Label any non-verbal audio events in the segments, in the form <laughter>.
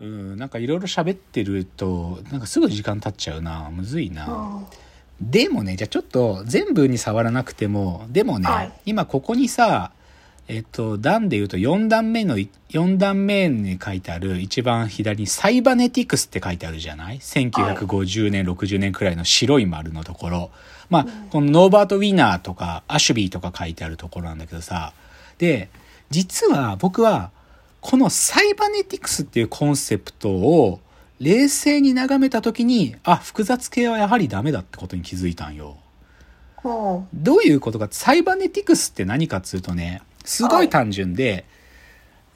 うん、なんかいろいろ喋ってると、なんかすぐ時間経っちゃうな。むずいな。うんでもね、じゃあちょっと全部に触らなくても、でもね、はい今ここにさ、えっと、段で言うと4段目の、4段目に書いてある一番左にサイバネティクスって書いてあるじゃない ?1950 年、60年くらいの白い丸のところ。まあ、このノーバート・ウィナーとか、アシュビーとか書いてあるところなんだけどさ。で、実は僕は、このサイバネティクスっていうコンセプトを冷静に眺めた時に、あ、複雑系はやはりダメだってことに気づいたんよ。う。んどういうことか、サイバネティクスって何かっつうとね、すごい単純で、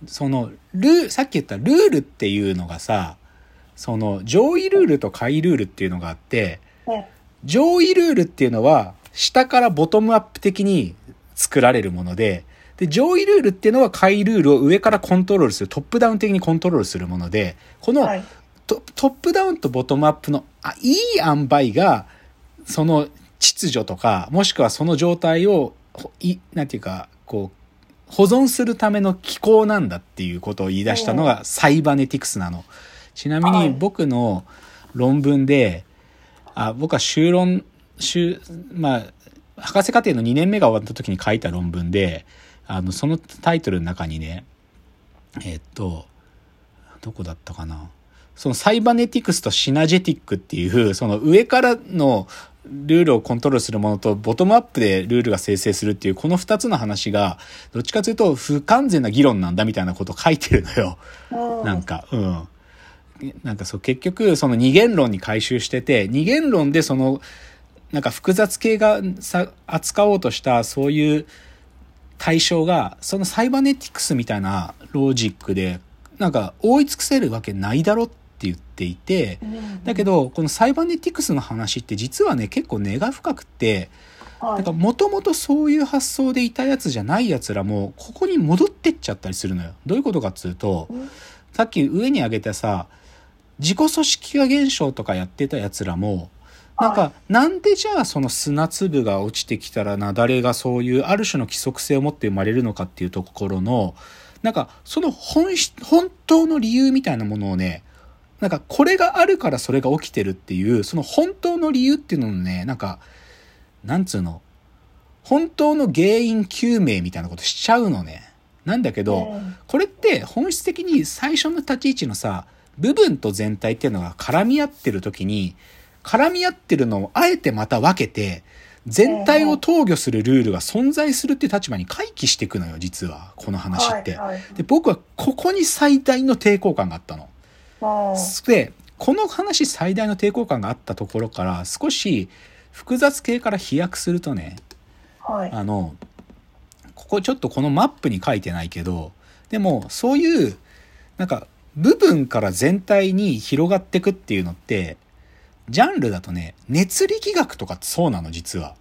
その、ルー、さっき言ったルールっていうのがさ、その、上位ルールと下位ルールっていうのがあって、ね上位ルールっていうのは、下からボトムアップ的に作られるもので、で、上位ルールっていうのは下位ルールを上からコントロールする、トップダウン的にコントロールするもので、この、はい。トトップダウンとボトムアップのあいい塩梅がその秩序とかもしくはその状態をほいなんていうかこう保存するための機構なんだっていうことを言い出したのがサイバネティクスなの。ちなみはい。に僕の論文で、あ僕は修論、修、まあ、博士課程の2年目が終わった時に書いた論文で、あの、そのタイトルの中にね、えっと、どこだったかな。そのサイバネティクスとシナジェティックっていう、その上からのルールをコントロールするものと、ボトムアップでルールが生成するっていう、この二つの話が、どっちかというと不完全な議論なんだみたいなことを書いてるのよ。うんなんか、うん。なんかそう、結局、その二元論に回収してて、二元論でその、なんか複雑系がさ、扱おうとした、そういう対象が、そのサイバネティクスみたいなロジックで、なんか覆い尽くせるわけないだろって言っていて、うんだけど、このサイバネティクスの話って実はね、結構根が深くって、はい。だからもともとそういう発想でいたやつじゃないやつらも、ここに戻ってっちゃったりするのよ。どういうことかっつうと、うん。さっき上に挙げたさ、自己組織化現象とかやってたやつらも、なんはか、なんでじゃあその砂粒が落ちてきたら雪崩がそういうある種の規則性を持って生まれるのかっていうところの、なんか、その本質、本当の理由みたいなものをね、なんか、これがあるからそれが起きてるっていう、その本当の理由っていうののね、なんか、なんつうの、本当の原因究明みたいなことしちゃうのね。なんだけど、うんこれって本質的に最初の立ち位置のさ、部分と全体っていうのが絡み合ってる時に、絡み合ってるのをあえてまた分けて、全体を投与するルールが存在するっていう立場に回帰していくのよ、実は。この話って。で、僕はここに最大の抵抗感があったの。うんで、この話最大の抵抗感があったところから少し複雑系から飛躍するとね、はいあの、ここちょっとこのマップに書いてないけど、でもそういう、なんか部分から全体に広がってくっていうのって、ジャンルだとね、熱力学とかってそうなの、実は。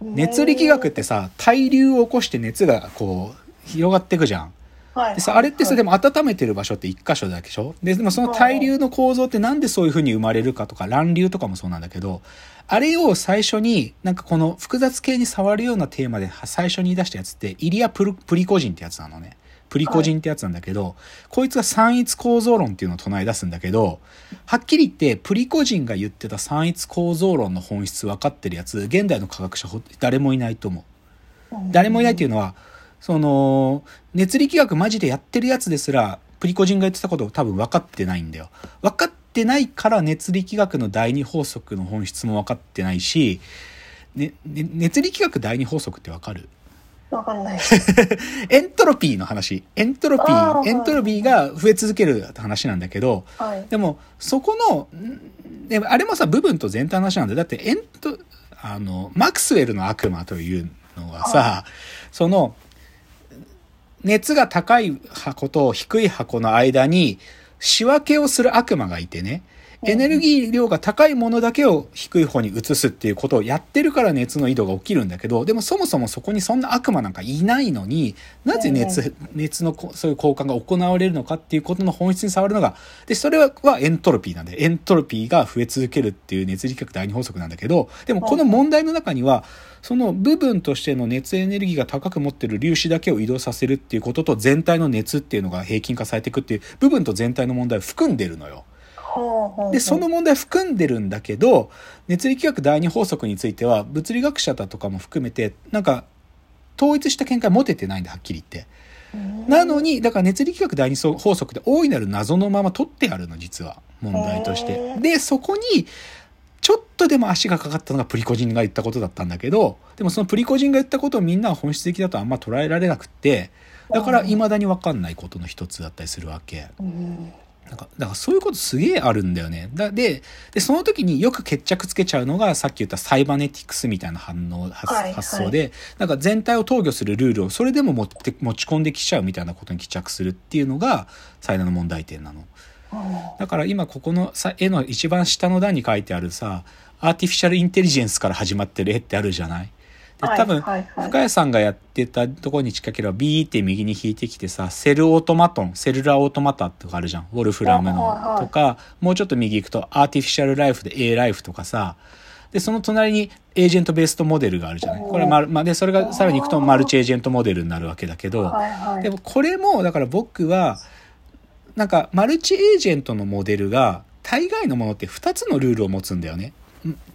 熱力学ってさ、対流を起こして熱がこう、広がってくじゃん。はいでさ、あれってさ、はいでも温めてる場所って一箇所だけでしょ？で、でもその対流の構造ってなんでそういう風に生まれるかとか、乱流とかもそうなんだけど、あれを最初に、なんかこの複雑系に触るようなテーマで最初に出したやつって、イリアプルプリコジンってやつなのね。プリコジンってやつなんだけど、こいつが三一構造論っていうのを唱え出すんだけど、はっきり言って、プリコジンが言ってた三一構造論の本質分かってるやつ、現代の科学者ほ誰もいないと思う。誰もいないっていうのは、その、熱力学マジでやってるやつですら、プリコジンが言ってたことを多分分かってないんだよ。分かってないから熱力学の第二法則の本質も分かってないし、ね、ね熱力学第二法則って分かる？わかんない。<laughs> エントロピーの話。エントロピー、エントロピーが増え続ける話なんだけど、はい。でも、そこの、んでもあれもさ、部分と全体の話なんだよ。だって、エント、あの、マクスウェルの悪魔というのはさ、その、熱が高い箱と低い箱の間に仕分けをする悪魔がいてね、エネルギー量が高いものだけを低い方に移すっていうことをやってるから熱の移動が起きるんだけど、でもそもそもそこにそんな悪魔なんかいないのに、なぜ熱、熱のこそういう交換が行われるのかっていうことの本質に触るのが、で、それはエントロピーなんで、エントロピーが増え続けるっていう熱力学第二法則なんだけど、でもこの問題の中には、その部分としての熱エネルギーが高く持ってる粒子だけを移動させるっていうことと全体の熱っていうのが平均化されていくっていう部分と全体の問題を含んでるのよ。で、その問題含んでるんだけど、熱力学第二法則については、物理学者だとかも含めて、なんか、統一した見解持ててないんだ、はっきり言って。なのに、だから熱力学第二法則って大いなる謎のまま取ってあるの、実は。問題として。で、そこに、ちょっとでも足がかかったのがプリコジンが言ったことだったんだけど、でもそのプリコジンが言ったことをみんなは本質的だとあんま捉えられなくって、だから未だに分かんないことの一つだったりするわけ。なんか、だからそういうことすげえあるんだよね。だで、で、その時によく決着つけちゃうのが、さっき言ったサイバネティクスみたいな反応、発,、はい発想で、なんか全体を投与するルールをそれでも持って、持ち込んできちゃうみたいなことに帰着するっていうのが、最大の問題点なの。だから今ここのさ絵の一番下の段に書いてあるさ、 artificial intelligence から始まってる絵ってあるじゃない？で多分、はいはい。はい深谷さんがやってたところに近ければビーって右に引いてきてさ、セルオートマトン、 cellular automata とかあるじゃん。ウォルフラムはいはい。のとか、もうちょっと右行くと artificial life で A ライフとかさ、で、その隣に agent-based model があるじゃない。これはまる、まあ、で、それがさらに行くと multi-agent model になるわけだけど、はいはい。でもこれも、だから僕は、なんかマルチエージェントのモデルが、大概のものって2つのルールを持つんだよね。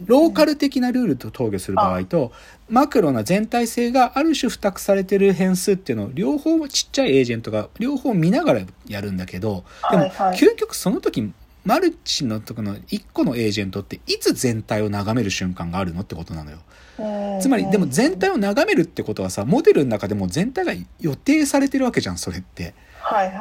ローカル的なルールと投与する場合と、マクロな全体性がある種付託されてる変数っていうのを両方ちっちゃいエージェントが両方見ながらやるんだけど、でも究極その時、マルチのとこの1個のエージェントっていつ全体を眺める瞬間があるのってことなのよ。つまり、でも全体を眺めるってことはさ、モデルの中でも全体が予定されてるわけじゃん、それって。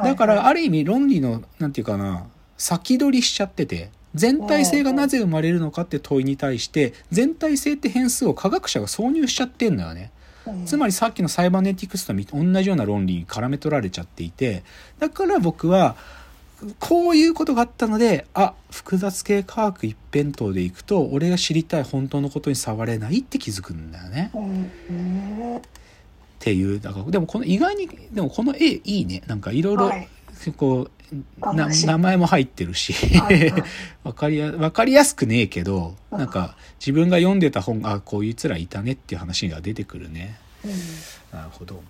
だから、ある意味論理の、なんていうかな、先取りしちゃってて、全体性がなぜ生まれるのかって問いに対して、全体性って変数を科学者が挿入しちゃってんのよね。うん。つまりさっきのサイバネティクスと同じような論理に絡め取られちゃっていて、だから僕は、こういうことがあったので、あ、複雑系科学一辺倒でいくと、俺が知りたい本当のことに触れないって気づくんだよね。っていうだからでもこの意外にでもこの絵いいね。なんかいろいろはい。こう、名前も入ってるし。はいはい。わかりやわかりやすくねえけどなんか自分が読んでた本あこういうつらいたねっていう話が出てくるね。うん。なるほど。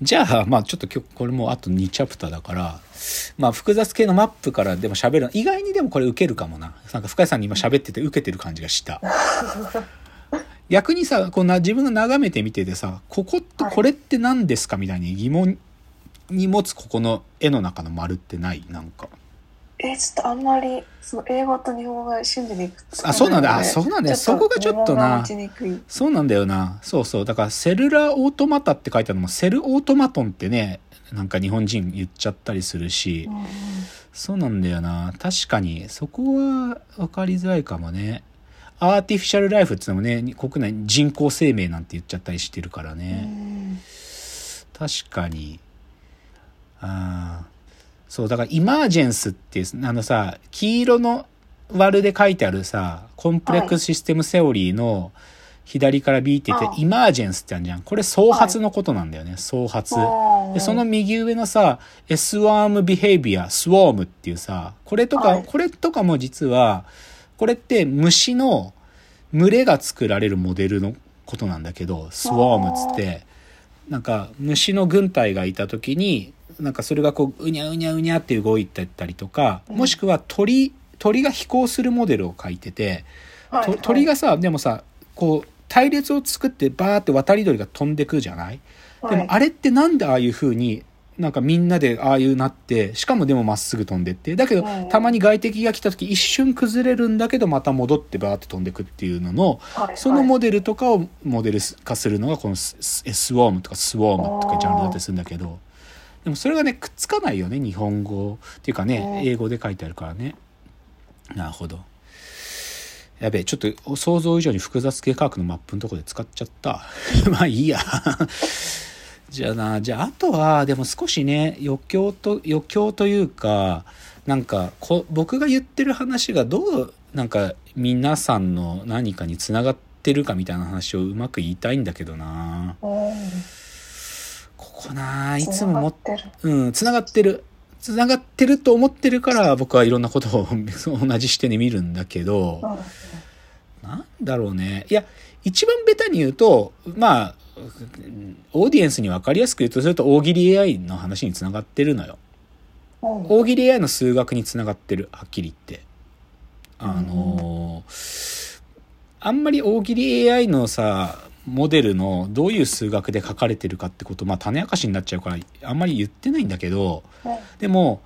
じゃあまあちょっと今日これもうあと2チャプターだからまあ複雑系のマップからでも喋る意外にでもこれ受けるかもな。なんか深井さんに今喋ってて受けてる感じがした。<laughs> 逆にさこうな自分が眺めてみててさこことこれって何ですかみたいに疑問に持つここの絵の中の丸ってない？なんか。えちょっとあんまりその英語と日本語が瞬時にくっつかあそうなんだ。あそうなんだ。そこがちょっとな。そうなんだよな。そうそう。だからセルラーオートマタって書いてあるのもセルオートマトンってねなんか日本人言っちゃったりするし、うんうん。そうなんだよな。確かにそこは分かりづらいかもね。アーティフィシャルライフっていうのもね国内に人工生命なんて言っちゃったりしてるからね、うん。確かにああそうだからイマージェンスっていうあのさ黄色の割るで書いてあるさコンプレックスシステムセオリーの左から B って言ってああイマージェンスってあるじゃん。これ創発のことなんだよね。創発。でその右上のさ S ワームビヘイビアスウォームっていうさこれとか、はい。これとかも実はこれって虫の群れが作られるモデルのことなんだけどスウォー。ムっつって。なんか虫の軍隊がいた時になんかそれがこううにゃうにゃうにゃって動いてったりとかうん。もしくは鳥鳥が飛行するモデルを書いてて、と鳥がさでもさこう隊列を作ってバーって渡り鳥が飛んでくじゃない？でもあれってなんでああいう風になんかみんなでああいうなってしかもでもまっすぐ飛んでってだけどうん。たまに外敵が来た時一瞬崩れるんだけどまた戻ってバーって飛んでくっていうののそのモデルとかをモデル化するのがこのスウォームとかスウォームとかジャンルだったりするんだけどでもそれがねくっつかないよね日本語っていうかねうん英語で書いてあるからね。なるほど。やべえちょっと想像以上に複雑系科学のマップのとこで使っちゃった。<laughs> まあいいや。じゃあなじゃああとはでも少しね余興と余興というかなんかこ僕が言ってる話がどうなんか皆さんの何かにつながってるかみたいな話をうまく言いたいんだけどな。うん。ここないつももってる。うん、つながってる。つながってると思ってるから僕はいろんなことを <laughs> 同じ視点で見るんだけど、うん。なんだろうね。いや、一番ベタに言うと、まあ、オーディエンスに分かりやすく言うとすると大喜利 AI の話につながってるのよ。うん。大喜利 AI の数学につながってる、はっきり言って。あのーあんまり大喜利 AI のさ、モデルのどういう数学で書かれてるかってこと、まあ種明かしになっちゃうから、あんまり言ってないんだけど、うんでも、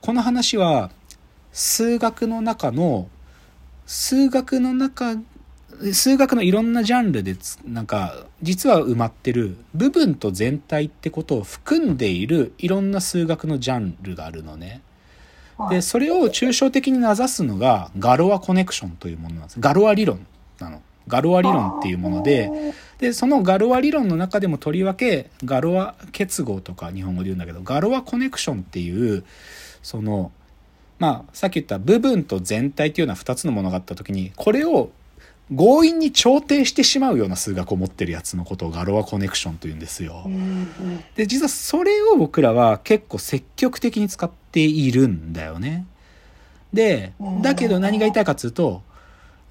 この話は、数学の中の、数学の中、数学のいろんなジャンルでつ、なんか、実は埋まってる部分と全体ってことを含んでいるいろんな数学のジャンルがあるのね。で、はいそれを抽象的に名指すのがガロアコネクションというものなんです。ガロア理論なの。ガロア理論っていうもので、で、そのガロア理論の中でもとりわけ、ガロア結合とか日本語で言うんだけど、ガロアコネクションっていう、その、まあ、さっき言った部分と全体っていうような二つのものがあった時に、これを強引に調停してしまうような数学を持ってるやつのことをガロアコネクションと言うんですよ。で、実はそれを僕らは結構積極的に使っているんだよね。で、だけど何が言いたいかっていうと、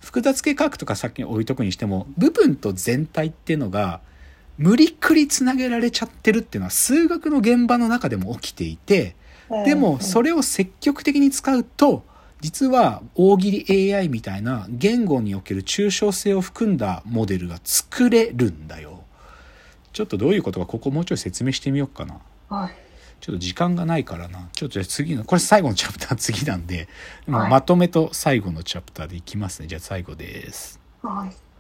複雑系科学とかさっき置いとくにしても、部分と全体っていうのが、無理くりつなげられちゃってるっていうのは数学の現場の中でも起きていて、うんでもそれを積極的に使うと、実は大喜利 AI みたいな言語における抽象性を含んだモデルが作れるんだよ。ちょっとどういうことかここもうちょい説明してみようかな。はい。ちょっと時間がないからな。ちょっとじゃあ次の、これ最後のチャプター次なんで、はいまとめと最後のチャプターでいきますね。じゃあ最後です。はい。